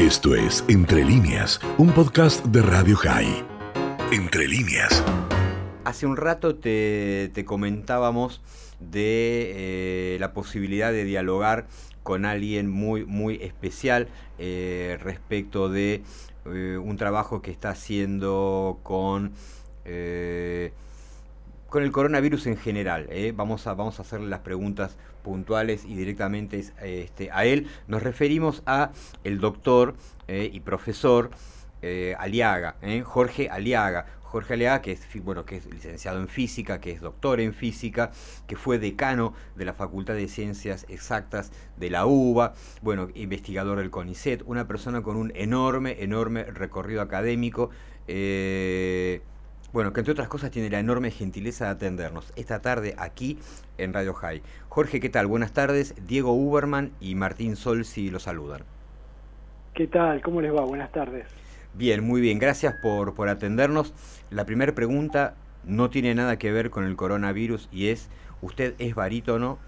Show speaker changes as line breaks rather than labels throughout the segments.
Esto es Entre líneas, un podcast de Radio High. Entre líneas.
Hace un rato te, comentábamos de eh, la posibilidad de dialogar con alguien muy, muy especial eh, respecto de eh, un trabajo que está haciendo con con el coronavirus en general. ¿eh? Vamos, a, vamos a hacerle las preguntas puntuales y directamente este, a él. Nos referimos a el doctor eh, y profesor eh, Aliaga, Jorge Aliaga. Jorge Aliaga, que es, bueno, que es licenciado en física, que es doctor en física, que fue decano de la Facultad de Ciencias Exactas de la UBA, bueno, investigador del CONICET, una persona con un enorme, enorme recorrido académico. Bueno, que entre otras cosas tiene la enorme gentileza de atendernos esta tarde aquí en Radio High. Jorge, ¿qué tal? Buenas tardes. Diego Uberman y Martín Solsi los saludan.
¿Qué tal? ¿Cómo les va? Buenas tardes.
Bien, muy bien. Gracias por, por atendernos. La primera pregunta no tiene nada que ver con el coronavirus y es, ¿usted es barítono?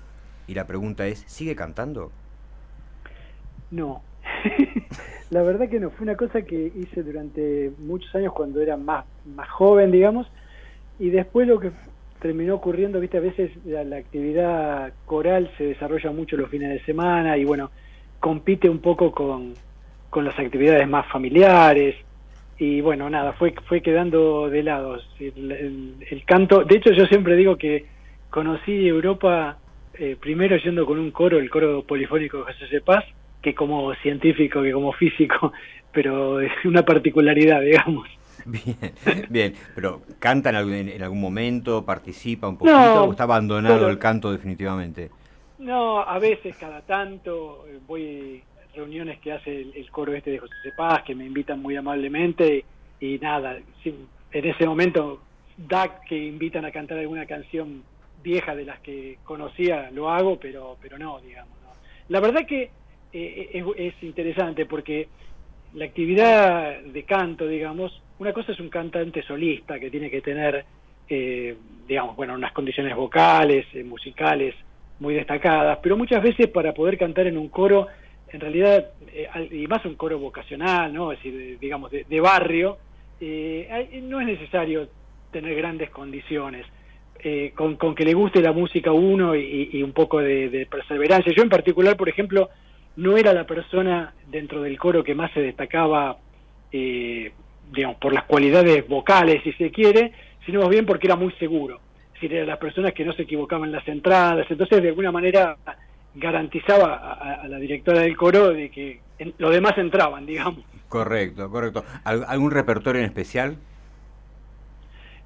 Y la pregunta es, ¿sigue cantando?
No. La verdad que no, fue una cosa que hice durante muchos años cuando era más, más joven, digamos, y después lo que terminó ocurriendo, viste, a veces la, actividad coral se desarrolla mucho los fines de semana y bueno, compite un poco con, con las actividades más familiares y bueno, nada, fue, fue quedando de lado el, canto. De hecho, yo siempre digo que conocí Europa eh, primero yendo con un coro, el coro polifónico de José Paz, que como científico, que como físico, pero es una particularidad, digamos.
Bien, bien, pero ¿canta en algún, en algún momento? ¿Participa un poquito o está abandonado el canto definitivamente?
No, a veces, cada tanto, eh, voy a reuniones que hace el, coro este de José Cepaz, que me invitan muy amablemente y, nada, en ese momento da que invitan a cantar alguna canción vieja de las que conocía, lo hago, pero, pero no, digamos. La verdad que eh, es, interesante porque la actividad de canto, digamos, una cosa es un cantante solista que tiene que tener, eh, digamos, bueno, unas condiciones vocales, eh, musicales muy destacadas, pero muchas veces para poder cantar en un coro, en realidad, y más un coro vocacional, ¿no? Es decir, digamos, de, barrio, no es necesario tener grandes condiciones. con, que le guste la música uno y, un poco de, perseverancia. Yo en particular, por ejemplo, no era la persona dentro del coro que más se destacaba, eh, digamos, por las cualidades vocales, si se quiere, sino más bien porque era muy seguro. Es decir, era las personas que no se equivocaban en las entradas, entonces de alguna manera garantizaba a, la directora del coro de que los demás entraban, digamos.
Correcto, correcto. ¿Algún repertorio en especial?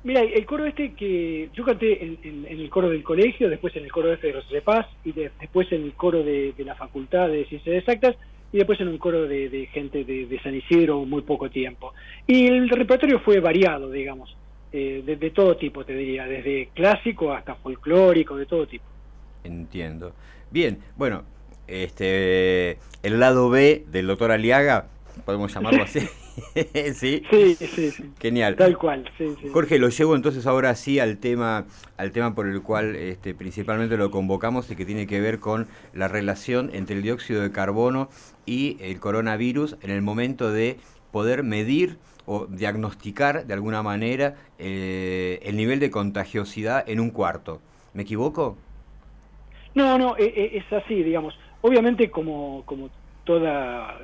Mira, el coro este que yo canté en, el coro del colegio, después en el coro este de José de Paz, y después en el coro de, la Facultad de Ciencias Exactas, y después en un coro de, gente de, San Isidro muy poco tiempo. Y el repertorio fue variado, digamos, eh, de, todo tipo, te diría, desde clásico hasta folclórico, de todo tipo.
Entiendo. Bien, bueno, este el lado B del doctor Aliaga, podemos llamarlo así.
¿Sí? Sí, sí,
Genial.
Tal cual,
Jorge, lo llevo entonces ahora sí al tema, al tema por el cual este, principalmente lo convocamos y que tiene que ver con la relación entre el dióxido de carbono y el coronavirus en el momento de poder medir o diagnosticar de alguna manera eh, el nivel de contagiosidad en un cuarto. ¿Me equivoco?
No, no, e, e, es así, digamos. Obviamente, como, como toda,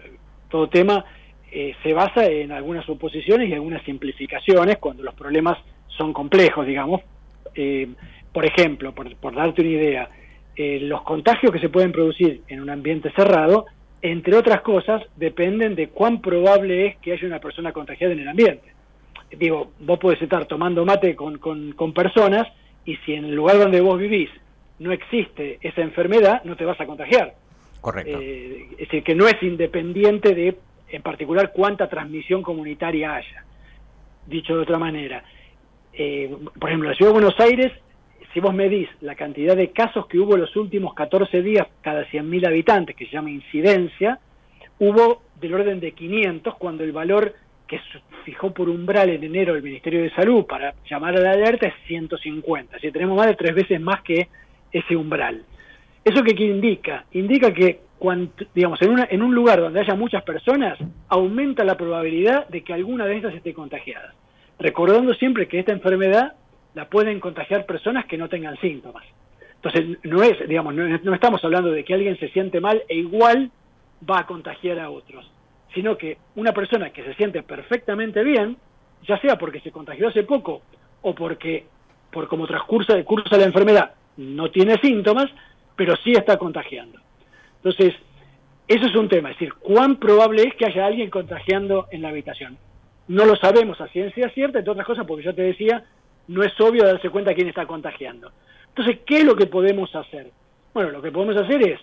todo tema, eh, se basa en algunas suposiciones y algunas simplificaciones cuando los problemas son complejos, digamos. Eh, por ejemplo, por, darte una idea, eh, los contagios que se pueden producir en un ambiente cerrado, entre otras cosas, dependen de cuán probable es que haya una persona contagiada en el ambiente. Digo, vos podés estar tomando mate con, con personas y si en el lugar donde vos vivís no existe esa enfermedad, no te vas a contagiar.
Correcto.
es decir, que no es independiente de en particular cuánta transmisión comunitaria haya. Dicho de otra manera, eh, por ejemplo, la Ciudad de Buenos Aires, si vos medís la cantidad de casos que hubo los últimos 14 días cada 100.000 habitantes, que se llama incidencia, hubo del orden de 500 cuando el valor que fijó por umbral en enero el Ministerio de Salud para llamar a la alerta es 150. Si tenemos más de tres veces más que ese umbral. ¿Eso qué indica? Indica que digamos, en, una, en un lugar donde haya muchas personas, aumenta la probabilidad de que alguna de estas esté contagiada. Recordando siempre que esta enfermedad la pueden contagiar personas que no tengan síntomas. Entonces, no es, digamos, no, estamos hablando de que alguien se siente mal e igual va a contagiar a otros, sino que una persona que se siente perfectamente bien, ya sea porque se contagió hace poco o porque por como transcurso de curso de la enfermedad no tiene síntomas, pero sí está contagiando. Entonces, eso es un tema, es decir, cuán probable es que haya alguien contagiando en la habitación. No lo sabemos a ciencia cierta, entre otras cosas, porque yo te decía, no es obvio darse cuenta quién está contagiando. Entonces, ¿qué es lo que podemos hacer? Bueno, lo que podemos hacer es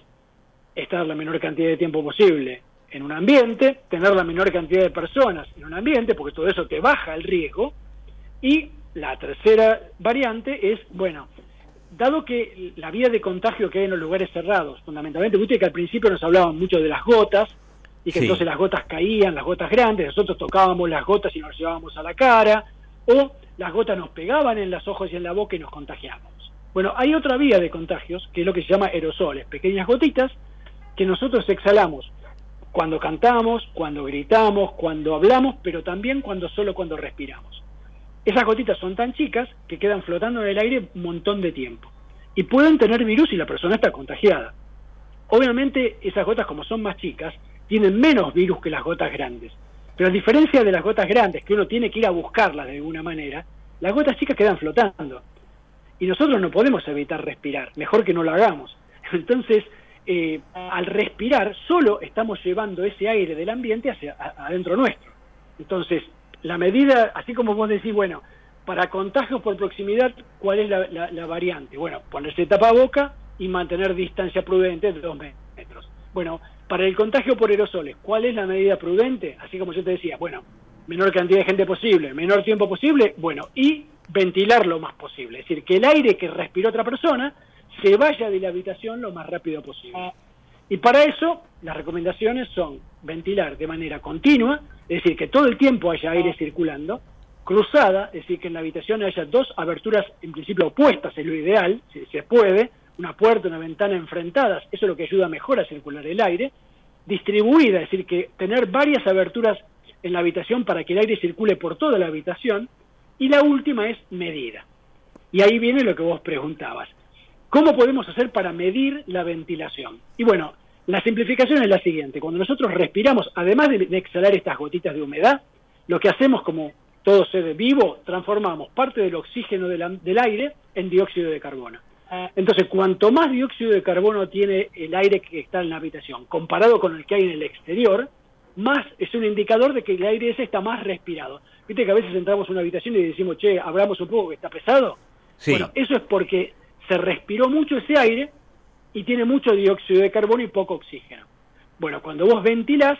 estar la menor cantidad de tiempo posible en un ambiente, tener la menor cantidad de personas en un ambiente, porque todo eso te baja el riesgo, y la tercera variante es, bueno, dado que la vía de contagio que hay en los lugares cerrados, fundamentalmente, viste que al principio nos hablaban mucho de las gotas, y que entonces las gotas caían, las gotas grandes, nosotros tocábamos las gotas y nos llevábamos a la cara, o las gotas nos pegaban en los ojos y en la boca y nos contagiábamos. Bueno, hay otra vía de contagios, que es lo que se llama aerosoles, pequeñas gotitas que nosotros exhalamos cuando cantamos, cuando gritamos, cuando hablamos, pero también cuando solo cuando respiramos. Esas gotitas son tan chicas que quedan flotando en el aire un montón de tiempo y pueden tener virus si la persona está contagiada. Obviamente esas gotas como son más chicas tienen menos virus que las gotas grandes, pero a diferencia de las gotas grandes que uno tiene que ir a buscarlas de alguna manera, las gotas chicas quedan flotando y nosotros no podemos evitar respirar, mejor que no lo hagamos. Entonces, eh, al respirar, solo estamos llevando ese aire del ambiente hacia adentro nuestro. Entonces, la medida, así como vos decís, bueno, para contagios por proximidad, ¿cuál es la, variante? Bueno, ponerse tapaboca y mantener distancia prudente de dos metros. Bueno, para el contagio por aerosoles, ¿cuál es la medida prudente? Así como yo te decía, bueno, menor cantidad de gente posible, menor tiempo posible, bueno, y ventilar lo más posible. Es decir, que el aire que respiró otra persona se vaya de la habitación lo más rápido posible. Y para eso, las recomendaciones son ventilar de manera continua, es decir, que todo el tiempo haya aire circulando, cruzada, es decir, que en la habitación haya dos aberturas en principio opuestas, es lo ideal, si se puede, una puerta, una ventana enfrentadas, eso es lo que ayuda mejor a circular el aire, distribuida, es decir, que tener varias aberturas en la habitación para que el aire circule por toda la habitación, y la última es medida. Y ahí viene lo que vos preguntabas. ¿Cómo podemos hacer para medir la ventilación? Y bueno, la simplificación es la siguiente. Cuando nosotros respiramos, además de, exhalar estas gotitas de humedad, lo que hacemos como todo ser vivo, transformamos parte del oxígeno del aire en dióxido de carbono. Entonces, cuanto más dióxido de carbono tiene el aire que está en la habitación comparado con el que hay en el exterior, más es un indicador de que el aire ese está más respirado. Viste que a veces entramos en una habitación y decimos, che, abramos un poco que está pesado. Bueno, eso es porque se respiró mucho ese aire y tiene mucho dióxido de carbono y poco oxígeno. Bueno, cuando vos ventilás,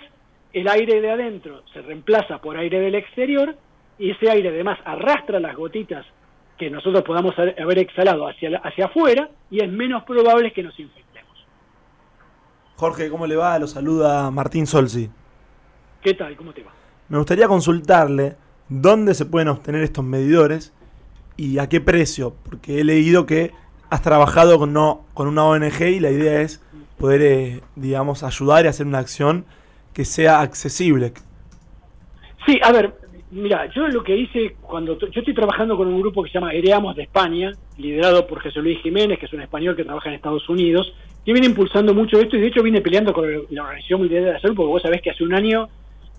el aire de adentro se reemplaza por aire del exterior y ese aire además arrastra las gotitas que nosotros podamos haber exhalado hacia, hacia afuera y es menos probable que nos infectemos.
Jorge, ¿cómo le va? Lo saluda Martín Solsi.
¿Qué tal? ¿Cómo te va?
Me gustaría consultarle dónde se pueden obtener estos medidores y a qué precio, porque he leído que has trabajado con, no, con una ONG y la idea es poder, eh, digamos, ayudar y hacer una acción que sea accesible.
Sí, a ver, mira, yo lo que hice cuando yo estoy trabajando con un grupo que se llama Hereamos de España, liderado por Jesús Luis Jiménez, que es un español que trabaja en Estados Unidos, que viene impulsando mucho esto y de hecho viene peleando con la Organización Mundial de la Salud, porque vos sabés que hace un año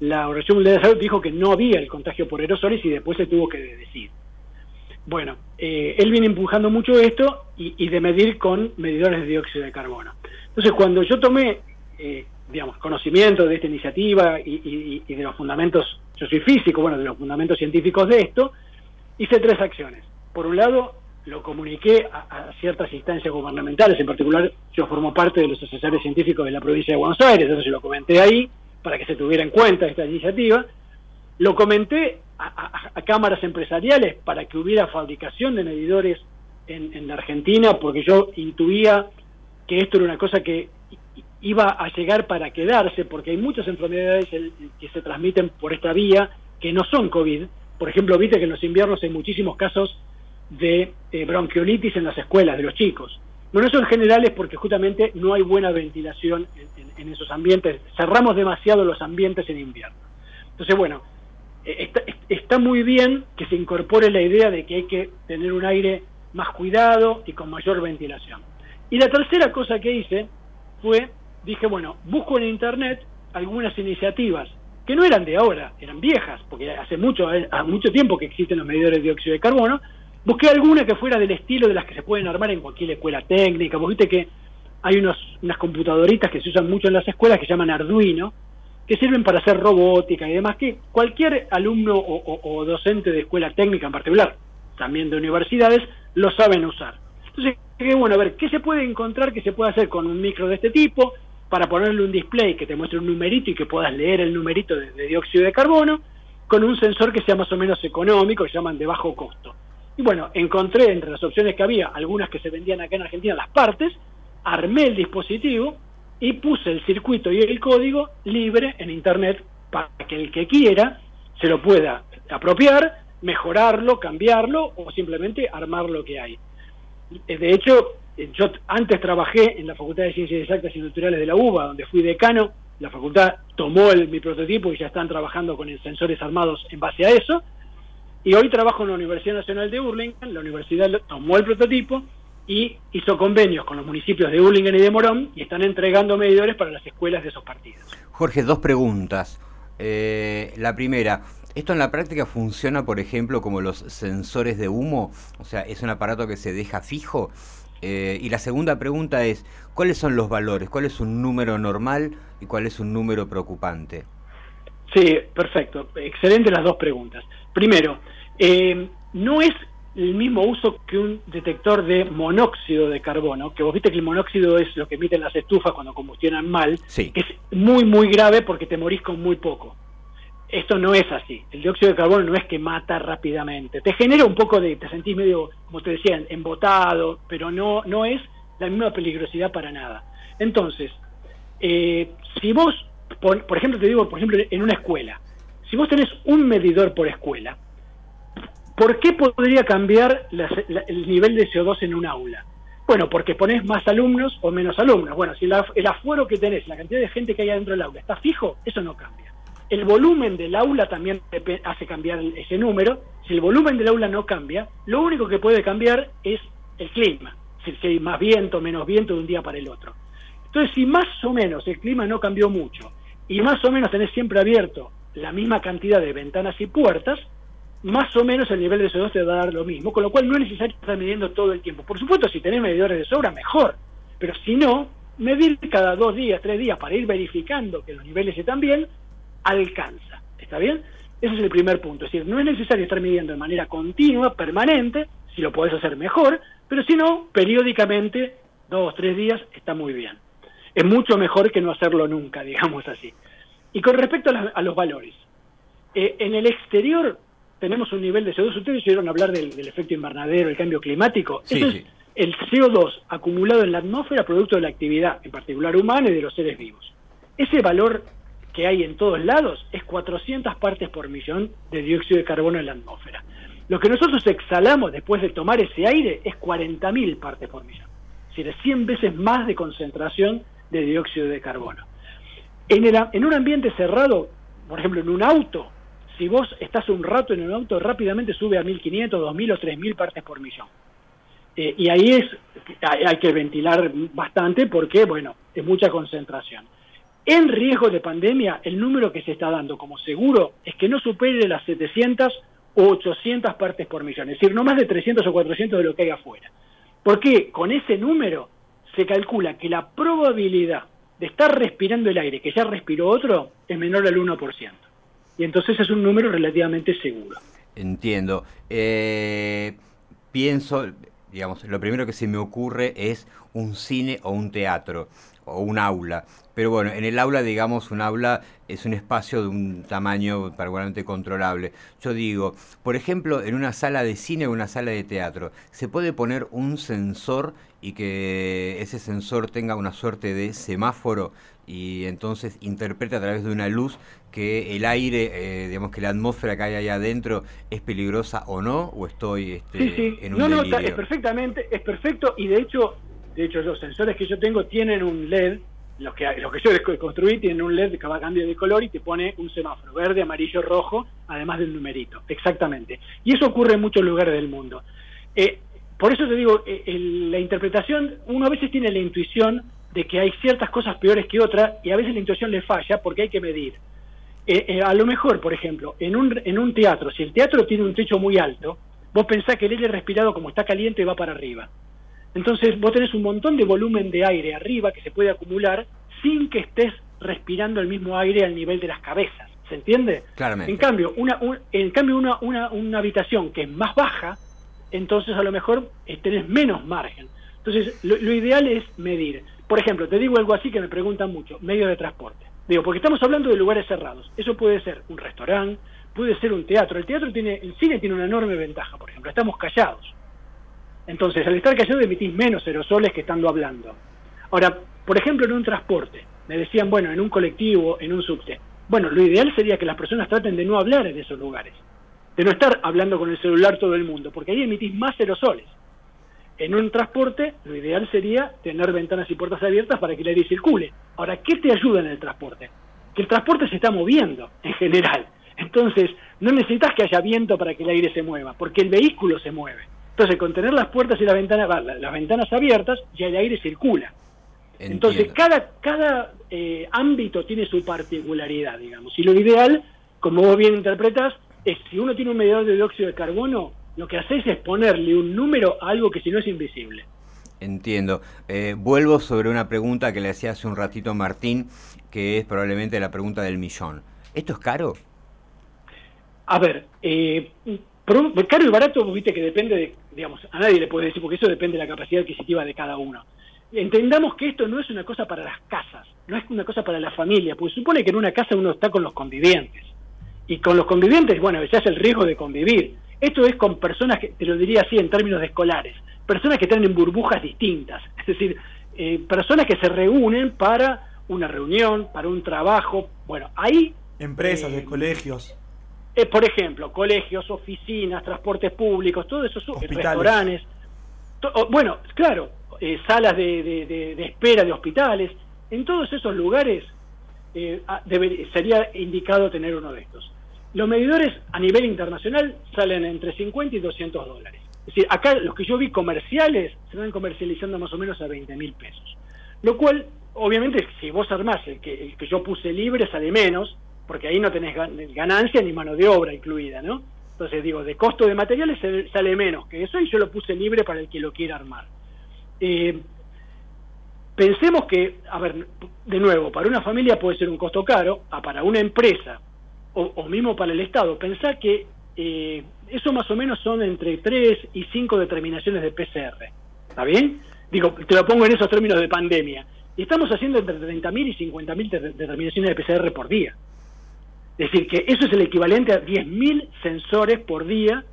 la Organización Mundial de la Salud dijo que no había el contagio por aerosoles y después se tuvo que decir. Bueno, eh, él viene empujando mucho esto y, de medir con medidores de dióxido de carbono. Entonces, cuando yo tomé, eh, digamos, conocimiento de esta iniciativa y, de los fundamentos, yo soy físico, bueno, de los fundamentos científicos de esto, hice tres acciones. Por un lado, lo comuniqué a, a, ciertas instancias gubernamentales, en particular yo formo parte de los asesores científicos de la provincia de Buenos Aires, entonces lo comenté ahí, para que se tuviera en cuenta esta iniciativa. Lo comenté a, cámaras empresariales para que hubiera fabricación de medidores en, la Argentina, porque yo intuía que esto era una cosa que iba a llegar para quedarse, porque hay muchas enfermedades que se transmiten por esta vía que no son COVID. Por ejemplo, viste que en los inviernos hay muchísimos casos de eh, bronquiolitis en las escuelas de los chicos. Bueno, eso en general es porque justamente no hay buena ventilación en, esos ambientes. Cerramos demasiado los ambientes en invierno. Entonces, bueno, eh, está, muy bien que se incorpore la idea de que hay que tener un aire más cuidado y con mayor ventilación. Y la tercera cosa que hice fue, dije, bueno, busco en Internet algunas iniciativas que no eran de ahora, eran viejas, porque hace mucho, hace mucho tiempo que existen los medidores de dióxido de carbono, Busqué alguna que fuera del estilo de las que se pueden armar en cualquier escuela técnica. Vos viste que hay unos, unas computadoritas que se usan mucho en las escuelas que se llaman Arduino, que sirven para hacer robótica y demás, que cualquier alumno o, docente de escuela técnica en particular, también de universidades, lo saben usar. Entonces, bueno, a ver, ¿qué se puede encontrar que se puede hacer con un micro de este tipo para ponerle un display que te muestre un numerito y que puedas leer el numerito de, dióxido de carbono, con un sensor que sea más o menos económico, que llaman de bajo costo? Y bueno, encontré entre las opciones que había, algunas que se vendían acá en Argentina, las partes, armé el dispositivo y puse el circuito y el código libre en Internet para que el que quiera se lo pueda apropiar, mejorarlo, cambiarlo o simplemente armar lo que hay. Eh, de hecho, eh, yo antes trabajé en la Facultad de Ciencias Exactas y Naturales de la UBA, donde fui decano. La facultad tomó el, mi prototipo y ya están trabajando con sensores armados en base a eso. Y hoy trabajo en la Universidad Nacional de Urlingen, la universidad tomó el prototipo y hizo convenios con los municipios de Urlingen y de Morón y están entregando medidores para las escuelas de esos partidos.
Jorge, dos preguntas. Eh, la primera, ¿esto en la práctica funciona, por ejemplo, como los sensores de humo? O sea, ¿es un aparato que se deja fijo? Eh, y la segunda pregunta es, ¿cuáles son los valores? ¿Cuál es un número normal y cuál es un número preocupante?
Sí, perfecto. Excelente las dos preguntas. Primero, eh, no es el mismo uso que un detector de monóxido de carbono, que vos viste que el monóxido es lo que emiten las estufas cuando combustionan mal,
sí.
que es muy, muy grave porque te morís con muy poco. Esto no es así. El dióxido de carbono no es que mata rápidamente. Te genera un poco de, te sentís medio, como te decía, embotado, pero no, no es la misma peligrosidad para nada. Entonces, eh, si vos por, ejemplo, te digo, por ejemplo, en una escuela, si vos tenés un medidor por escuela, ¿por qué podría cambiar el nivel de CO2 en un aula? Bueno, porque ponés más alumnos o menos alumnos. Bueno, si el afuero que tenés, la cantidad de gente que hay dentro del aula está fijo, eso no cambia. El volumen del aula también hace cambiar ese número. Si el volumen del aula no cambia, lo único que puede cambiar es el clima. Si hay más viento, menos viento de un día para el otro. Entonces, si más o menos el clima no cambió mucho y más o menos tenés siempre abierto la misma cantidad de ventanas y puertas, más o menos el nivel de CO2 te va a dar lo mismo, con lo cual no es necesario estar midiendo todo el tiempo. Por supuesto, si tenés medidores de sobra, mejor, pero si no, medir cada dos días, tres días para ir verificando que los niveles están bien, alcanza. ¿Está bien? Ese es el primer punto. Es decir, no es necesario estar midiendo de manera continua, permanente, si lo podés hacer mejor, pero si no, periódicamente, dos, tres días, está muy bien es mucho mejor que no hacerlo nunca, digamos así. Y con respecto a, los valores, eh, en el exterior tenemos un nivel de CO2, ustedes oyeron hablar del, efecto invernadero, el cambio climático,
Eso
es el CO2 acumulado en la atmósfera producto de la actividad, en particular humana y de los seres vivos. Ese valor que hay en todos lados es 400 partes por millón de dióxido de carbono en la atmósfera. Lo que nosotros exhalamos después de tomar ese aire es 40.000 partes por millón. Es decir, 100 veces más de concentración de dióxido de carbono. En, el, en un ambiente cerrado, por ejemplo, en un auto, si vos estás un rato en un auto, rápidamente sube a 1500, 2000 o 3000 partes por millón. Eh, y ahí es hay, que ventilar bastante porque, bueno, es mucha concentración. En riesgo de pandemia, el número que se está dando como seguro es que no supere las 700 o 800 partes por millón, es decir, no más de 300 o 400 de lo que hay afuera. Porque con ese número se calcula que la probabilidad de estar respirando el aire que ya respiró otro es menor al 1%. Y entonces es un número relativamente seguro.
Entiendo. Eh, pienso, digamos, lo primero que se me ocurre es un cine o un teatro o un aula. Pero bueno, en el aula, digamos, un aula es un espacio de un tamaño particularmente controlable. Yo digo, por ejemplo, en una sala de cine o una sala de teatro, ¿se puede poner un sensor y que ese sensor tenga una suerte de semáforo y entonces interprete a través de una luz que el aire, eh, digamos que la atmósfera que hay ahí adentro es peligrosa o no, o estoy este,
en un No, no, es perfectamente, es perfecto y de hecho De hecho, los sensores que yo tengo tienen un LED, los que, los que yo construí tienen un LED que va a cambiar de color y te pone un semáforo verde, amarillo, rojo, además del numerito. Exactamente. Y eso ocurre en muchos lugares del mundo. Eh, por eso te digo, eh, la interpretación, uno a veces tiene la intuición de que hay ciertas cosas peores que otras y a veces la intuición le falla porque hay que medir. Eh, eh, a lo mejor, por ejemplo, en un, en un teatro, si el teatro tiene un techo muy alto, vos pensás que el aire respirado como está caliente va para arriba. Entonces vos tenés un montón de volumen de aire arriba que se puede acumular sin que estés respirando el mismo aire al nivel de las cabezas. ¿Se entiende?
Claramente.
En cambio, una, en cambio una, una, una habitación que es más baja, entonces a lo mejor eh, tenés menos margen. Entonces, lo, lo, ideal es medir. Por ejemplo, te digo algo así que me preguntan mucho, medio de transporte. Digo, porque estamos hablando de lugares cerrados. Eso puede ser un restaurante, puede ser un teatro. El teatro tiene, el cine tiene una enorme ventaja, por ejemplo, estamos callados. Entonces, al estar callado emitís menos aerosoles que estando hablando. Ahora, por ejemplo, en un transporte, me decían, bueno, en un colectivo, en un subte. Bueno, lo ideal sería que las personas traten de no hablar en esos lugares, de no estar hablando con el celular todo el mundo, porque ahí emitís más aerosoles. En un transporte, lo ideal sería tener ventanas y puertas abiertas para que el aire circule. Ahora, ¿qué te ayuda en el transporte? Que el transporte se está moviendo en general. Entonces, no necesitas que haya viento para que el aire se mueva, porque el vehículo se mueve. Entonces, con tener las puertas y las ventanas, las ventanas abiertas, ya el aire circula. Entiendo. Entonces, cada, cada eh, ámbito tiene su particularidad, digamos. Y lo ideal, como vos bien interpretas, es si uno tiene un medidor de dióxido de carbono, lo que haces es ponerle un número a algo que si no es invisible.
Entiendo. Eh, vuelvo sobre una pregunta que le hacía hace un ratito Martín, que es probablemente la pregunta del millón. ¿Esto es caro?
A ver, eh, caro y barato, viste que depende de, digamos, a nadie le puede decir, porque eso depende de la capacidad adquisitiva de cada uno. Entendamos que esto no es una cosa para las casas, no es una cosa para la familia, porque supone que en una casa uno está con los convivientes. Y con los convivientes, bueno, se hace el riesgo de convivir. Esto es con personas que, te lo diría así en términos de escolares, personas que están en burbujas distintas, es decir, eh, personas que se reúnen para una reunión, para un trabajo, bueno, ahí...
Empresas, eh, colegios.
Eh, por ejemplo, colegios, oficinas, transportes públicos, todos esos restaurantes. To, bueno, claro, eh, salas de, de, de, espera de hospitales. En todos esos lugares eh, deber, sería indicado tener uno de estos. Los medidores a nivel internacional salen entre 50 y 200 dólares. Es decir, acá los que yo vi comerciales se van comercializando más o menos a 20 mil pesos. Lo cual, obviamente, si vos armás el que, el que yo puse libre sale menos, porque ahí no tenés ganancia ni mano de obra incluida, ¿no? Entonces digo, de costo de materiales sale menos que eso y yo lo puse libre para el que lo quiera armar. Eh, pensemos que, a ver, de nuevo, para una familia puede ser un costo caro, a para una empresa o, mismo para el Estado, pensar que eh, eso más o menos son entre 3 y 5 determinaciones de PCR. ¿Está bien? Digo, te lo pongo en esos términos de pandemia. Y estamos haciendo entre 30.000 y 50.000 determinaciones de PCR por día. Es decir, que eso es el equivalente a 10.000 sensores por día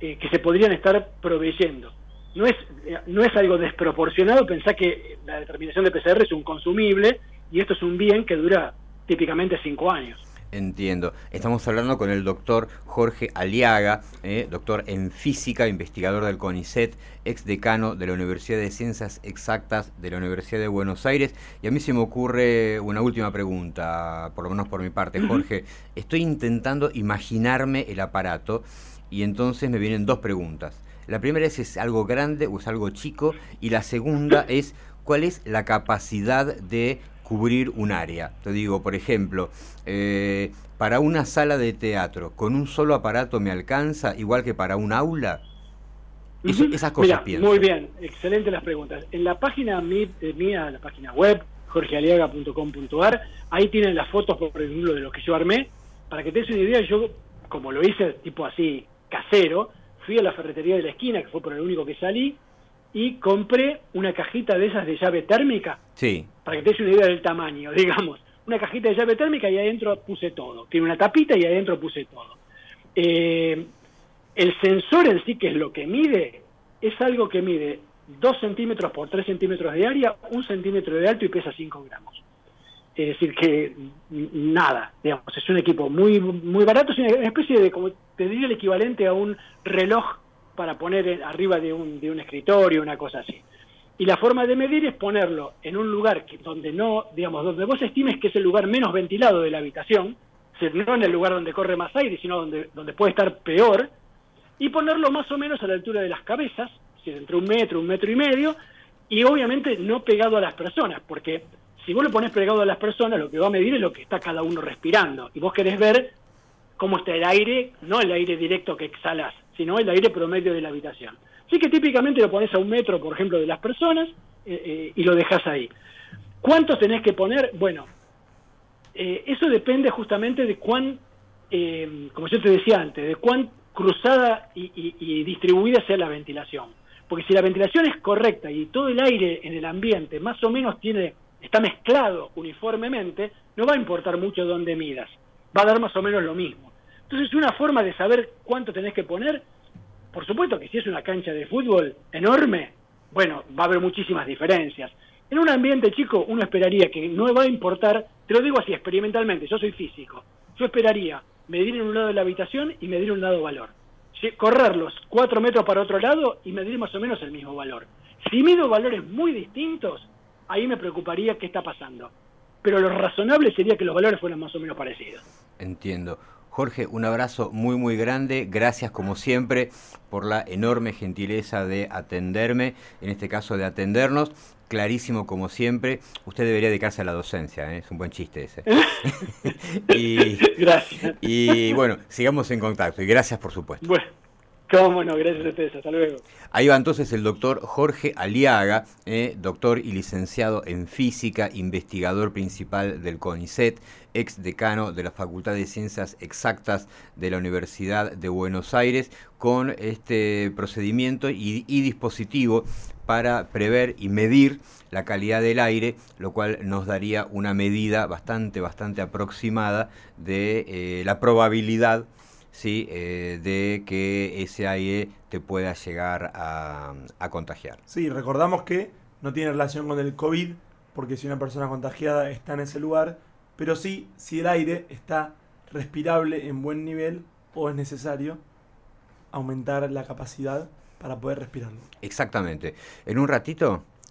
eh, que se podrían estar proveyendo. No es, eh, no es algo desproporcionado pensar que la determinación de PCR es un consumible y esto es un bien que dura típicamente 5 años.
Entiendo. Estamos hablando con el doctor Jorge Aliaga, eh, doctor en física, investigador del CONICET, ex decano de la Universidad de Ciencias Exactas de la Universidad de Buenos Aires. Y a mí se me ocurre una última pregunta, por lo menos por mi parte, Jorge. Estoy intentando imaginarme el aparato y entonces me vienen dos preguntas. La primera es, ¿es algo grande o es algo chico? Y la segunda es, ¿cuál es la capacidad de cubrir un área. Te digo, por ejemplo, eh, para una sala de teatro, ¿con un solo aparato me alcanza, igual que para un aula? Eso, esas cosas pienso.
Muy bien, excelente las preguntas. En la página mía, la página web, jorgealiaga.com.ar, ahí tienen las fotos, por ejemplo, de lo que yo armé. Para que te des una idea, yo, como lo hice tipo así, casero, fui a la ferretería de la esquina, que fue por el único que salí, y compré una cajita de esas de llave térmica.
Sí.
Para que te des una idea del tamaño, digamos. Una cajita de llave térmica y adentro puse todo. Tiene una tapita y adentro puse todo. Eh, el sensor en sí, que es lo que mide, es algo que mide 2 centímetros por 3 centímetros de área, un centímetro de alto y pesa 5 gramos. Es decir, que nada, digamos, es un equipo muy muy barato, es una especie de, como te diría, el equivalente a un reloj para poner arriba de un, de un escritorio, una cosa así. Y la forma de medir es ponerlo en un lugar que, donde no, digamos, donde vos estimes que es el lugar menos ventilado de la habitación, no en el lugar donde corre más aire, sino donde, donde puede estar peor, y ponerlo más o menos a la altura de las cabezas, entre un metro, un metro y medio, y obviamente no pegado a las personas, porque si vos lo pones pegado a las personas, lo que va a medir es lo que está cada uno respirando, y vos querés ver cómo está el aire, no el aire directo que exhalas, sino el aire promedio de la habitación. Así que típicamente lo pones a un metro, por ejemplo, de las personas eh, eh, y lo dejas ahí. ¿Cuántos tenés que poner? Bueno, eh, eso depende justamente de cuán, como yo te decía antes, de cuán cruzada y, distribuida sea la ventilación. Porque si la ventilación es correcta y todo el aire en el ambiente más o menos tiene está mezclado uniformemente, no va a importar mucho dónde midas, va a dar más o menos lo mismo. Entonces, una forma de saber cuánto tenés que poner por supuesto que si es una cancha de fútbol enorme, bueno, va a haber muchísimas diferencias. En un ambiente chico uno esperaría que no va a importar, te lo digo así experimentalmente, yo soy físico, yo esperaría medir en un lado de la habitación y medir en un lado valor. Correrlos cuatro metros para otro lado y medir más o menos el mismo valor. Si mido valores muy distintos, ahí me preocuparía qué está pasando. Pero lo razonable sería que los valores fueran más o menos parecidos.
Entiendo. Jorge, un abrazo muy muy grande, gracias como siempre por la enorme gentileza de atenderme, en este caso de atendernos, clarísimo como siempre, usted debería dedicarse a la docencia, ¿eh? es un buen chiste ese. y, gracias. Y bueno, sigamos en contacto y gracias por supuesto.
Bueno. Gracias a ustedes, hasta luego.
Ahí va entonces el doctor Jorge Aliaga, eh, doctor y licenciado en física, investigador principal del CONICET, ex decano de la Facultad de Ciencias Exactas de la Universidad de Buenos Aires, con este procedimiento y, dispositivo para prever y medir la calidad del aire, lo cual nos daría una medida bastante, bastante aproximada de eh, la probabilidad ¿sí? Eh, de que ese aire te pueda llegar a, contagiar.
Sí, recordamos que no tiene relación con el COVID, porque si una persona contagiada está en ese lugar, pero sí si el aire está respirable en buen nivel o es necesario aumentar la capacidad para poder respirarlo.
Exactamente. En un ratito